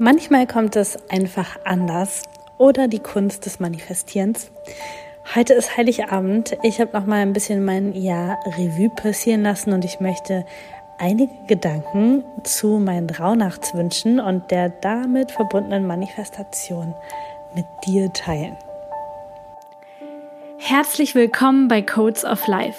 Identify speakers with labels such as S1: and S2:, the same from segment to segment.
S1: Manchmal kommt es einfach anders oder die Kunst des Manifestierens. Heute ist Heiligabend. Ich habe noch mal ein bisschen mein Jahr Revue passieren lassen und ich möchte einige Gedanken zu meinen Rauhnachtswünschen und der damit verbundenen Manifestation mit dir teilen.
S2: Herzlich willkommen bei Codes of Life.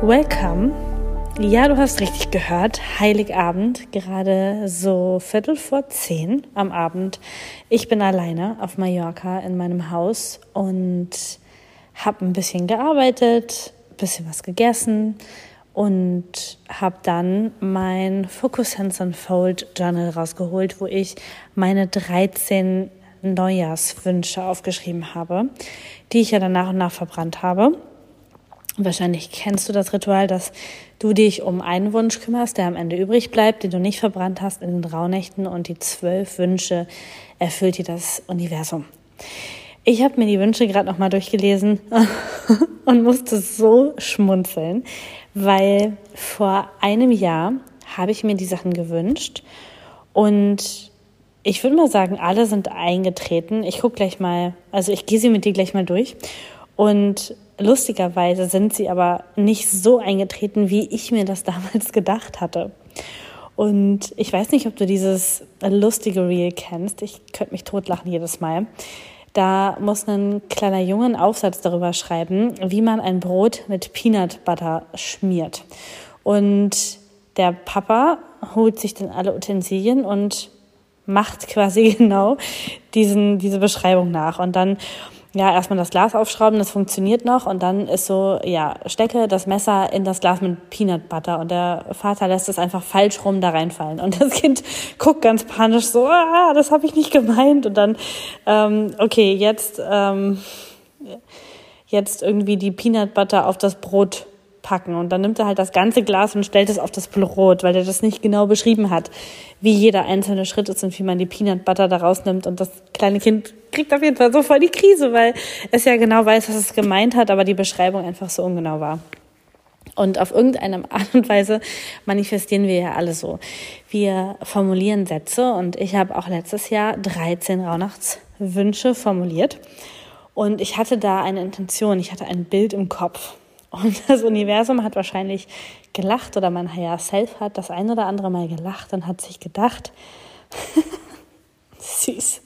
S1: Welcome. Ja, du hast richtig gehört. Heiligabend, gerade so Viertel vor zehn am Abend. Ich bin alleine auf Mallorca in meinem Haus und habe ein bisschen gearbeitet, bisschen was gegessen und habe dann mein Focus Sense Unfold Journal rausgeholt, wo ich meine 13 Neujahrswünsche aufgeschrieben habe, die ich ja dann nach und nach verbrannt habe. Wahrscheinlich kennst du das Ritual, dass du dich um einen Wunsch kümmerst, der am Ende übrig bleibt, den du nicht verbrannt hast in den Rauhnächten und die zwölf Wünsche erfüllt dir das Universum. Ich habe mir die Wünsche gerade nochmal durchgelesen und musste so schmunzeln, weil vor einem Jahr habe ich mir die Sachen gewünscht und ich würde mal sagen, alle sind eingetreten. Ich gucke gleich mal, also ich gehe sie mit dir gleich mal durch und Lustigerweise sind sie aber nicht so eingetreten, wie ich mir das damals gedacht hatte. Und ich weiß nicht, ob du dieses lustige Reel kennst. Ich könnte mich totlachen jedes Mal. Da muss ein kleiner Junge einen Aufsatz darüber schreiben, wie man ein Brot mit Peanut Butter schmiert. Und der Papa holt sich dann alle Utensilien und macht quasi genau diesen, diese Beschreibung nach. Und dann ja, erstmal das Glas aufschrauben, das funktioniert noch. Und dann ist so, ja, stecke das Messer in das Glas mit Peanut Butter. Und der Vater lässt es einfach falsch rum da reinfallen. Und das Kind guckt ganz panisch so, ah, das habe ich nicht gemeint. Und dann, ähm, okay, jetzt, ähm, jetzt irgendwie die Peanut Butter auf das Brot packen. Und dann nimmt er halt das ganze Glas und stellt es auf das Brot, weil er das nicht genau beschrieben hat, wie jeder einzelne Schritt ist und wie man die Peanut Butter da rausnimmt. Und das kleine Kind kriegt auf jeden Fall so voll die Krise, weil es ja genau weiß, was es gemeint hat, aber die Beschreibung einfach so ungenau war. Und auf irgendeine Art und Weise manifestieren wir ja alle so. Wir formulieren Sätze und ich habe auch letztes Jahr 13 Rauhnachtswünsche formuliert. Und ich hatte da eine Intention, ich hatte ein Bild im Kopf. Und das Universum hat wahrscheinlich gelacht oder mein Higher Self hat das ein oder andere Mal gelacht und hat sich gedacht, süß,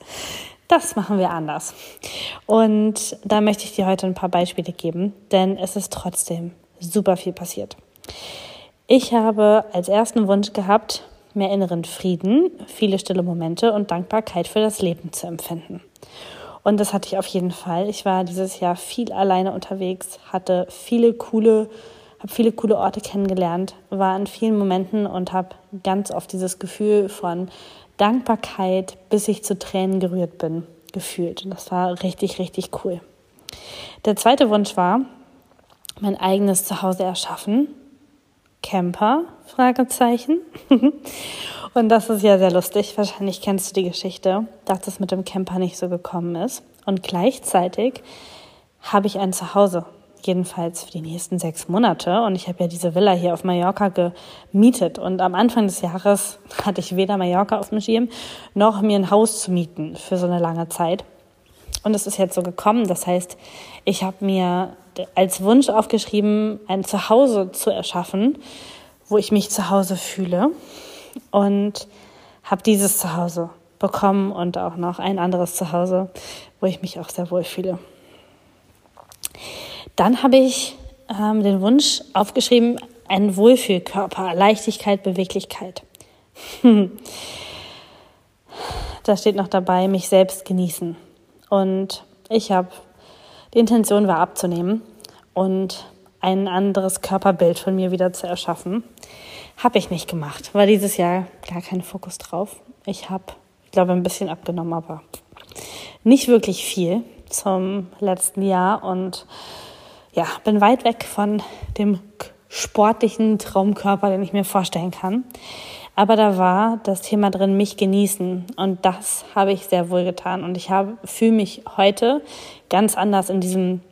S1: das machen wir anders. Und da möchte ich dir heute ein paar Beispiele geben, denn es ist trotzdem super viel passiert. Ich habe als ersten Wunsch gehabt, mehr inneren Frieden, viele stille Momente und Dankbarkeit für das Leben zu empfinden. Und das hatte ich auf jeden Fall. Ich war dieses Jahr viel alleine unterwegs, hatte viele coole, habe viele coole Orte kennengelernt, war in vielen Momenten und habe ganz oft dieses Gefühl von Dankbarkeit, bis ich zu Tränen gerührt bin, gefühlt. Und das war richtig, richtig cool. Der zweite Wunsch war, mein eigenes Zuhause erschaffen. Camper? Fragezeichen. Und das ist ja sehr lustig. Wahrscheinlich kennst du die Geschichte, dass es mit dem Camper nicht so gekommen ist. Und gleichzeitig habe ich ein Zuhause, jedenfalls für die nächsten sechs Monate. Und ich habe ja diese Villa hier auf Mallorca gemietet. Und am Anfang des Jahres hatte ich weder Mallorca auf dem Schirm, noch mir ein Haus zu mieten für so eine lange Zeit. Und es ist jetzt so gekommen. Das heißt, ich habe mir als Wunsch aufgeschrieben, ein Zuhause zu erschaffen, wo ich mich zu Hause fühle und habe dieses Zuhause bekommen und auch noch ein anderes Zuhause, wo ich mich auch sehr wohl fühle. Dann habe ich ähm, den Wunsch aufgeschrieben, ein Wohlfühlkörper, Leichtigkeit, Beweglichkeit. da steht noch dabei, mich selbst genießen. Und ich habe, die Intention war abzunehmen und ein anderes Körperbild von mir wieder zu erschaffen. Habe ich nicht gemacht. War dieses Jahr gar kein Fokus drauf. Ich habe, ich glaube, ein bisschen abgenommen, aber nicht wirklich viel zum letzten Jahr und ja, bin weit weg von dem sportlichen Traumkörper, den ich mir vorstellen kann. Aber da war das Thema drin, mich genießen. Und das habe ich sehr wohl getan. Und ich fühle mich heute ganz anders in diesem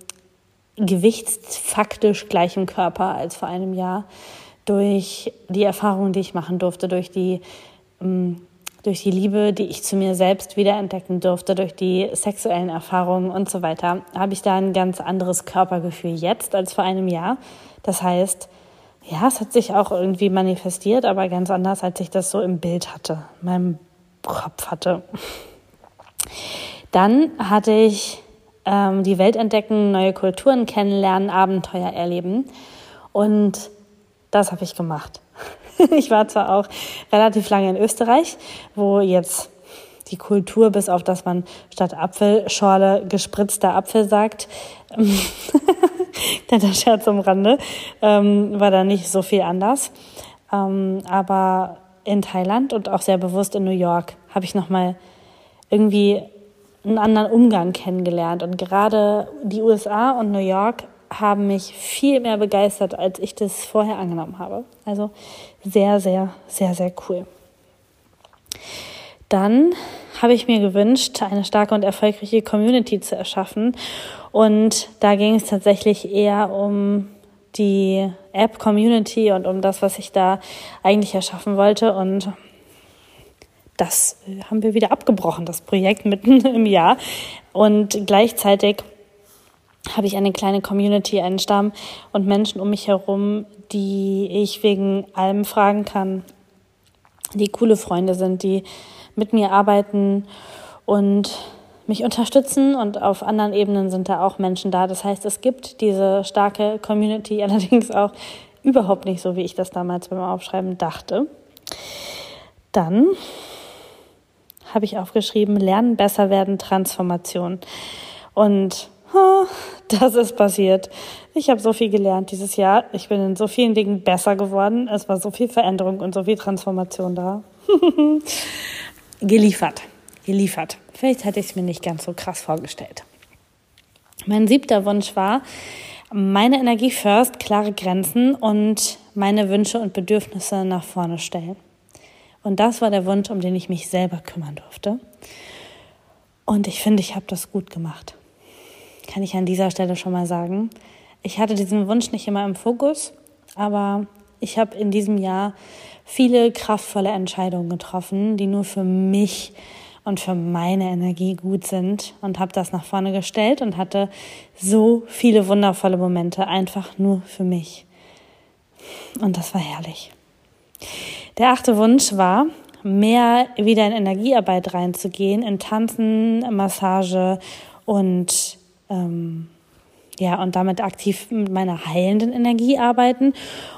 S1: gewichtsfaktisch gleichen Körper als vor einem Jahr durch die Erfahrungen, die ich machen durfte, durch die, ähm, durch die Liebe, die ich zu mir selbst wiederentdecken durfte, durch die sexuellen Erfahrungen und so weiter, habe ich da ein ganz anderes Körpergefühl jetzt als vor einem Jahr. Das heißt, ja, es hat sich auch irgendwie manifestiert, aber ganz anders, als ich das so im Bild hatte, in meinem Kopf hatte. Dann hatte ich ähm, die Welt entdecken, neue Kulturen kennenlernen, Abenteuer erleben. Und das habe ich gemacht. ich war zwar auch relativ lange in Österreich, wo jetzt die Kultur, bis auf dass man statt Apfelschorle gespritzter Apfel sagt, der Scherz am Rande, ähm, war da nicht so viel anders. Ähm, aber in Thailand und auch sehr bewusst in New York habe ich nochmal irgendwie einen anderen Umgang kennengelernt. Und gerade die USA und New York haben mich viel mehr begeistert, als ich das vorher angenommen habe. Also sehr, sehr, sehr, sehr cool. Dann habe ich mir gewünscht, eine starke und erfolgreiche Community zu erschaffen. Und da ging es tatsächlich eher um die App-Community und um das, was ich da eigentlich erschaffen wollte. Und das haben wir wieder abgebrochen, das Projekt mitten im Jahr. Und gleichzeitig habe ich eine kleine Community, einen Stamm und Menschen um mich herum, die ich wegen allem fragen kann, die coole Freunde sind, die mit mir arbeiten und mich unterstützen und auf anderen Ebenen sind da auch Menschen da. Das heißt, es gibt diese starke Community, allerdings auch überhaupt nicht so, wie ich das damals beim Aufschreiben dachte. Dann habe ich aufgeschrieben, Lernen, besser werden, Transformation. Und oh, das ist passiert. Ich habe so viel gelernt dieses Jahr. Ich bin in so vielen Dingen besser geworden. Es war so viel Veränderung und so viel Transformation da. geliefert. Geliefert. Vielleicht hätte ich es mir nicht ganz so krass vorgestellt. Mein siebter Wunsch war, meine Energie first, klare Grenzen und meine Wünsche und Bedürfnisse nach vorne stellen. Und das war der Wunsch, um den ich mich selber kümmern durfte. Und ich finde, ich habe das gut gemacht. Kann ich an dieser Stelle schon mal sagen. Ich hatte diesen Wunsch nicht immer im Fokus, aber ich habe in diesem Jahr viele kraftvolle Entscheidungen getroffen, die nur für mich und für meine Energie gut sind und habe das nach vorne gestellt und hatte so viele wundervolle Momente einfach nur für mich. Und das war herrlich. Der achte Wunsch war, mehr wieder in Energiearbeit reinzugehen, in Tanzen, Massage und ähm, ja, und damit aktiv mit meiner heilenden Energie arbeiten.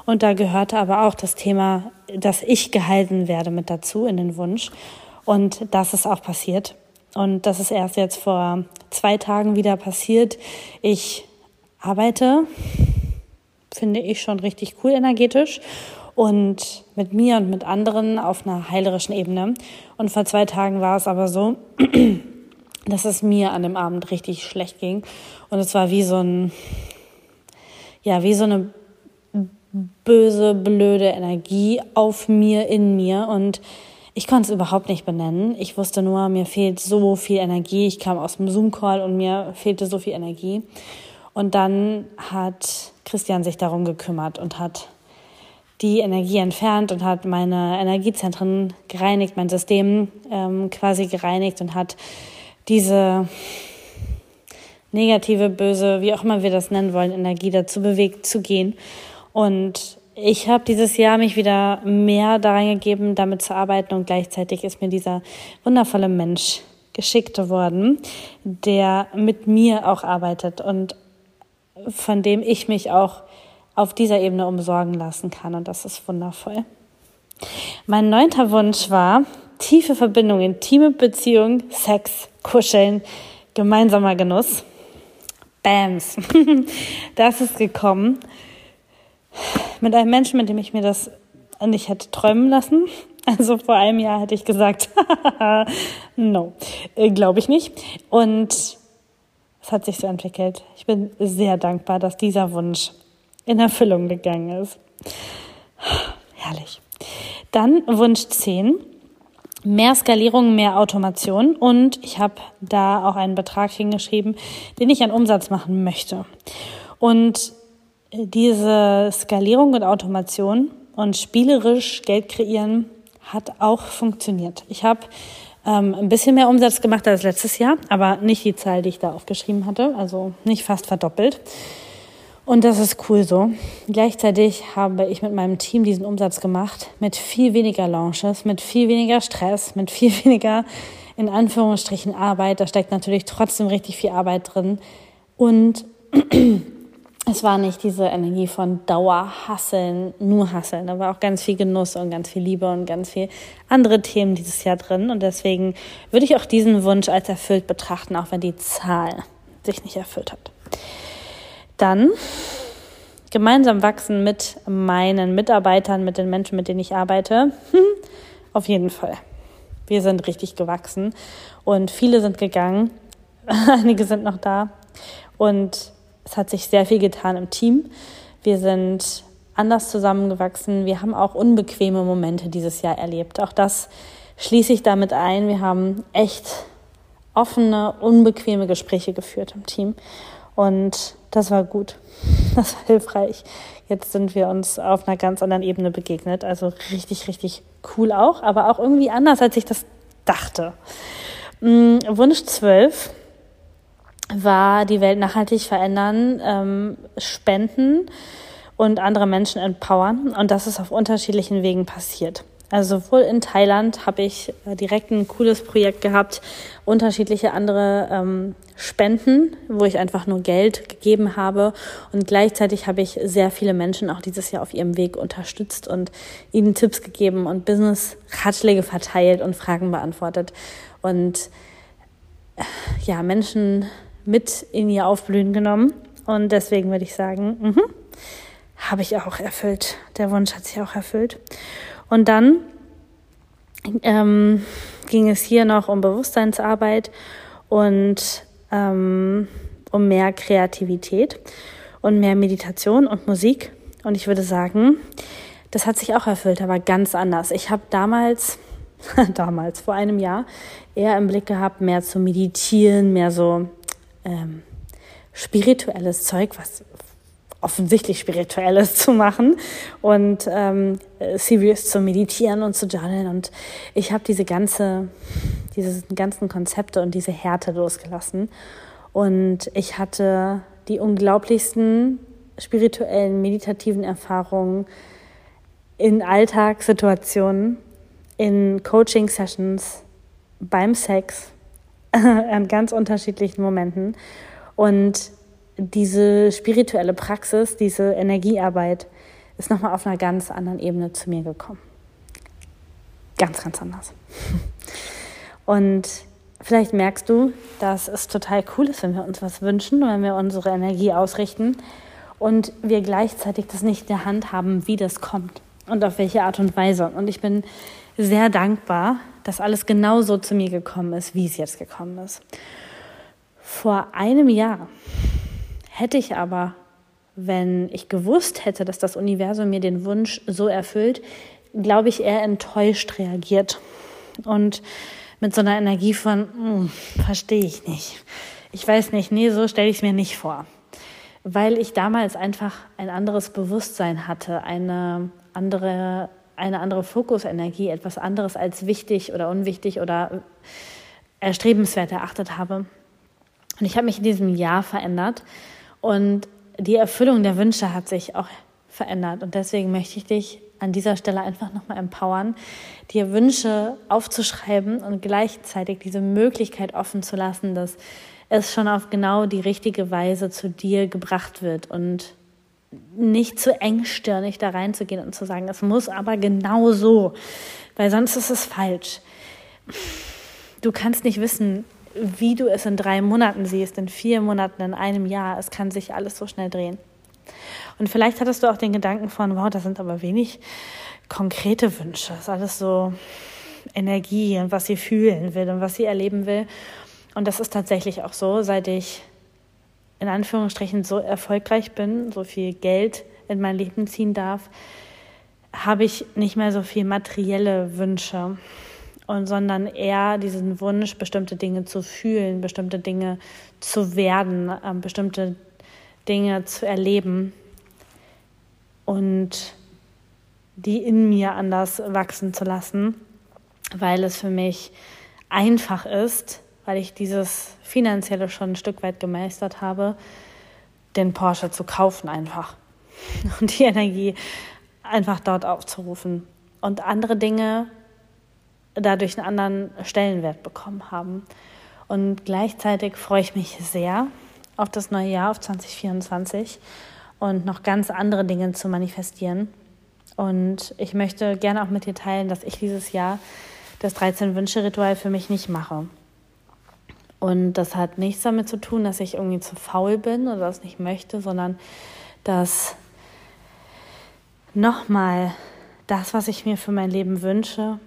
S1: Und da gehörte aber auch das Thema, dass ich gehalten werde mit dazu in den Wunsch. Und das ist auch passiert. Und das ist erst jetzt vor zwei Tagen wieder passiert. Ich arbeite, finde ich schon richtig cool energetisch und mit mir und mit anderen auf einer heilerischen Ebene. Und vor zwei Tagen war es aber so, dass es mir an dem Abend richtig schlecht ging. Und es war wie so ein, ja, wie so eine böse, blöde Energie auf mir, in mir. Und ich konnte es überhaupt nicht benennen. Ich wusste nur, mir fehlt so viel Energie. Ich kam aus dem Zoom-Call und mir fehlte so viel Energie. Und dann hat Christian sich darum gekümmert und hat die Energie entfernt und hat meine Energiezentren gereinigt, mein System ähm, quasi gereinigt und hat diese negative, böse, wie auch immer wir das nennen wollen, Energie dazu bewegt zu gehen. Und ich habe dieses Jahr mich wieder mehr daran gegeben, damit zu arbeiten und gleichzeitig ist mir dieser wundervolle Mensch geschickt worden, der mit mir auch arbeitet und von dem ich mich auch auf dieser Ebene umsorgen lassen kann. Und das ist wundervoll. Mein neunter Wunsch war tiefe Verbindung, intime Beziehung, Sex, Kuscheln, gemeinsamer Genuss. Bams. Das ist gekommen mit einem Menschen, mit dem ich mir das nicht hätte träumen lassen. Also vor einem Jahr hätte ich gesagt, no, äh, glaube ich nicht. Und es hat sich so entwickelt. Ich bin sehr dankbar, dass dieser Wunsch in Erfüllung gegangen ist. Herrlich. Dann Wunsch 10. Mehr Skalierung, mehr Automation und ich habe da auch einen Betrag hingeschrieben, den ich an Umsatz machen möchte. Und diese Skalierung und Automation und spielerisch Geld kreieren hat auch funktioniert. Ich habe ähm, ein bisschen mehr Umsatz gemacht als letztes Jahr, aber nicht die Zahl, die ich da aufgeschrieben hatte, also nicht fast verdoppelt. Und das ist cool so. Gleichzeitig habe ich mit meinem Team diesen Umsatz gemacht mit viel weniger Launches, mit viel weniger Stress, mit viel weniger in Anführungsstrichen Arbeit. Da steckt natürlich trotzdem richtig viel Arbeit drin. Und es war nicht diese Energie von Dauerhasseln, nur Hasseln. Da war auch ganz viel Genuss und ganz viel Liebe und ganz viel andere Themen dieses Jahr drin. Und deswegen würde ich auch diesen Wunsch als erfüllt betrachten, auch wenn die Zahl sich nicht erfüllt hat. Dann gemeinsam wachsen mit meinen Mitarbeitern, mit den Menschen, mit denen ich arbeite. Hm, auf jeden Fall. Wir sind richtig gewachsen und viele sind gegangen. Einige sind noch da. Und es hat sich sehr viel getan im Team. Wir sind anders zusammengewachsen. Wir haben auch unbequeme Momente dieses Jahr erlebt. Auch das schließe ich damit ein. Wir haben echt offene, unbequeme Gespräche geführt im Team. Und das war gut. Das war hilfreich. Jetzt sind wir uns auf einer ganz anderen Ebene begegnet. Also richtig, richtig cool auch, aber auch irgendwie anders, als ich das dachte. Mm, Wunsch 12 war die Welt nachhaltig verändern, ähm, spenden und andere Menschen empowern. Und das ist auf unterschiedlichen Wegen passiert. Also sowohl in Thailand habe ich äh, direkt ein cooles Projekt gehabt, unterschiedliche andere ähm, Spenden, wo ich einfach nur Geld gegeben habe. Und gleichzeitig habe ich sehr viele Menschen auch dieses Jahr auf ihrem Weg unterstützt und ihnen Tipps gegeben und Business-Ratschläge verteilt und Fragen beantwortet. Und äh, ja, Menschen mit in ihr Aufblühen genommen. Und deswegen würde ich sagen, mh, habe ich auch erfüllt. Der Wunsch hat sich auch erfüllt. Und dann ähm, ging es hier noch um Bewusstseinsarbeit und ähm, um mehr Kreativität und mehr Meditation und Musik. Und ich würde sagen, das hat sich auch erfüllt, aber ganz anders. Ich habe damals, damals, vor einem Jahr, eher im Blick gehabt, mehr zu meditieren, mehr so ähm, spirituelles Zeug, was offensichtlich Spirituelles zu machen und ähm, serious zu meditieren und zu journalen. Und ich habe diese ganze, diese ganzen Konzepte und diese Härte losgelassen. Und ich hatte die unglaublichsten spirituellen, meditativen Erfahrungen in Alltagssituationen, in Coaching-Sessions, beim Sex, an ganz unterschiedlichen Momenten. Und diese spirituelle Praxis, diese Energiearbeit ist nochmal auf einer ganz anderen Ebene zu mir gekommen. Ganz, ganz anders. Und vielleicht merkst du, dass es total cool ist, wenn wir uns was wünschen, wenn wir unsere Energie ausrichten und wir gleichzeitig das nicht in der Hand haben, wie das kommt und auf welche Art und Weise. Und ich bin sehr dankbar, dass alles genau so zu mir gekommen ist, wie es jetzt gekommen ist. Vor einem Jahr Hätte ich aber, wenn ich gewusst hätte, dass das Universum mir den Wunsch so erfüllt, glaube ich, eher enttäuscht reagiert. Und mit so einer Energie von, hm, verstehe ich nicht. Ich weiß nicht, nee, so stelle ich es mir nicht vor. Weil ich damals einfach ein anderes Bewusstsein hatte, eine andere, eine andere Fokusenergie, etwas anderes als wichtig oder unwichtig oder erstrebenswert erachtet habe. Und ich habe mich in diesem Jahr verändert und die Erfüllung der Wünsche hat sich auch verändert. Und deswegen möchte ich dich an dieser Stelle einfach nochmal empowern, dir Wünsche aufzuschreiben und gleichzeitig diese Möglichkeit offen zu lassen, dass es schon auf genau die richtige Weise zu dir gebracht wird und nicht zu engstirnig da reinzugehen und zu sagen, es muss aber genau so, weil sonst ist es falsch. Du kannst nicht wissen, wie du es in drei Monaten siehst, in vier Monaten, in einem Jahr. Es kann sich alles so schnell drehen. Und vielleicht hattest du auch den Gedanken von, wow, das sind aber wenig konkrete Wünsche. Das ist alles so Energie und was sie fühlen will und was sie erleben will. Und das ist tatsächlich auch so, seit ich in Anführungsstrichen so erfolgreich bin, so viel Geld in mein Leben ziehen darf, habe ich nicht mehr so viel materielle Wünsche, und sondern eher diesen Wunsch, bestimmte Dinge zu fühlen, bestimmte Dinge zu werden, äh, bestimmte Dinge zu erleben und die in mir anders wachsen zu lassen, weil es für mich einfach ist, weil ich dieses finanzielle schon ein Stück weit gemeistert habe, den Porsche zu kaufen einfach und die Energie einfach dort aufzurufen. Und andere Dinge dadurch einen anderen Stellenwert bekommen haben. Und gleichzeitig freue ich mich sehr auf das neue Jahr, auf 2024 und noch ganz andere Dinge zu manifestieren. Und ich möchte gerne auch mit dir teilen, dass ich dieses Jahr das 13-Wünsche-Ritual für mich nicht mache. Und das hat nichts damit zu tun, dass ich irgendwie zu faul bin oder das nicht möchte, sondern dass nochmal das, was ich mir für mein Leben wünsche,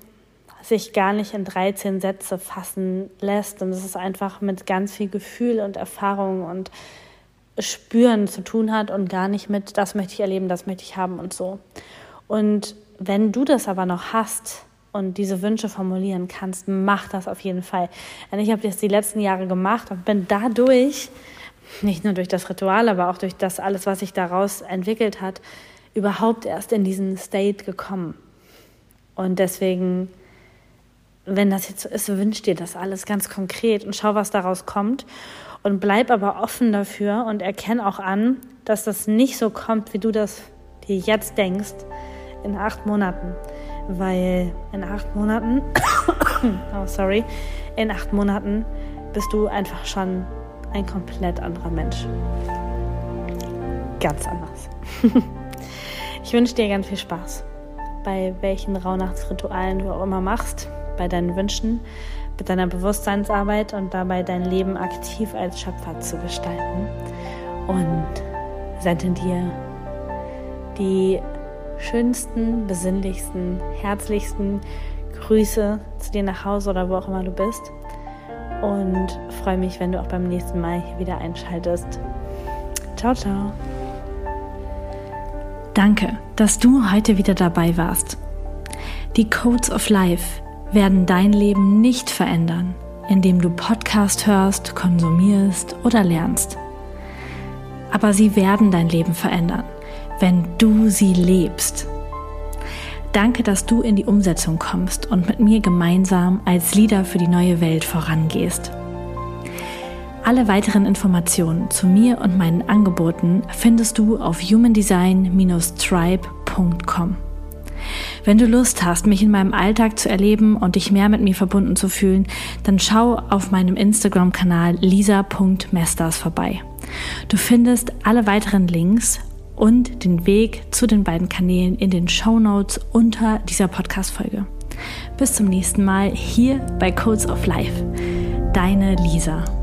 S1: sich gar nicht in 13 Sätze fassen lässt. Und es ist einfach mit ganz viel Gefühl und Erfahrung und Spüren zu tun hat und gar nicht mit, das möchte ich erleben, das möchte ich haben und so. Und wenn du das aber noch hast, und diese Wünsche formulieren kannst, mach das auf jeden Fall. Und ich habe das die letzten Jahre gemacht und bin dadurch, nicht nur durch das Ritual, aber auch durch das alles, was sich daraus entwickelt hat, überhaupt erst in diesen State gekommen. Und deswegen, wenn das jetzt so ist, wünsch dir das alles ganz konkret und schau, was daraus kommt. Und bleib aber offen dafür und erkenn auch an, dass das nicht so kommt, wie du das dir jetzt denkst, in acht Monaten weil in acht Monaten, oh sorry, in acht Monaten bist du einfach schon ein komplett anderer Mensch. Ganz anders. ich wünsche dir ganz viel Spaß bei welchen Rauhnachtsritualen du auch immer machst, bei deinen Wünschen, mit deiner Bewusstseinsarbeit und dabei dein Leben aktiv als Schöpfer zu gestalten. Und sende dir die schönsten, besinnlichsten, herzlichsten Grüße zu dir nach Hause oder wo auch immer du bist. Und freue mich, wenn du auch beim nächsten Mal hier wieder einschaltest. Ciao, ciao.
S2: Danke, dass du heute wieder dabei warst. Die Codes of Life werden dein Leben nicht verändern, indem du Podcast hörst, konsumierst oder lernst. Aber sie werden dein Leben verändern wenn du sie lebst. Danke, dass du in die Umsetzung kommst und mit mir gemeinsam als Leader für die neue Welt vorangehst. Alle weiteren Informationen zu mir und meinen Angeboten findest du auf humandesign-tribe.com. Wenn du Lust hast, mich in meinem Alltag zu erleben und dich mehr mit mir verbunden zu fühlen, dann schau auf meinem Instagram-Kanal lisa.mesters vorbei. Du findest alle weiteren Links und den Weg zu den beiden Kanälen in den Show Notes unter dieser Podcast-Folge. Bis zum nächsten Mal hier bei Codes of Life. Deine Lisa.